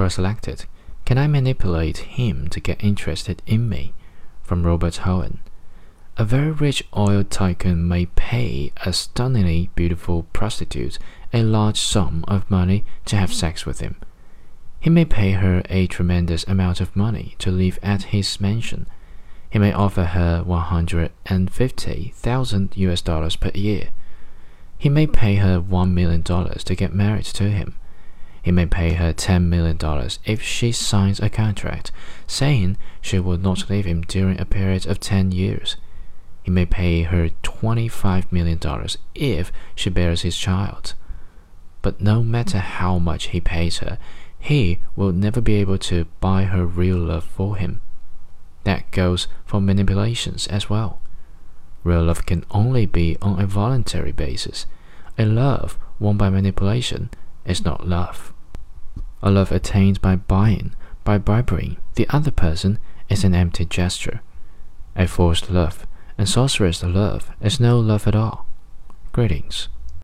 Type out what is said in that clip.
Quora selected, Can I manipulate him to get interested in me? From Robert Howen. A very rich oil tycoon may pay a stunningly beautiful prostitute a large sum of money to have sex with him. He may pay her a tremendous amount of money to live at his mansion. He may offer her 150,000 US dollars per year. He may pay her $1 million to get married to him. He may pay her $10 million if she signs a contract saying she will not leave him during a period of 10 years. He may pay her $25 million if she bears his child. But no matter how much he pays her, he will never be able to buy her real love for him. That goes for manipulations as well. Real love can only be on a voluntary basis. A love won by manipulation is not love. A love attained by buying, by bribing the other person is an empty gesture. A forced love and sorcerer's love is no love at all. Greetings.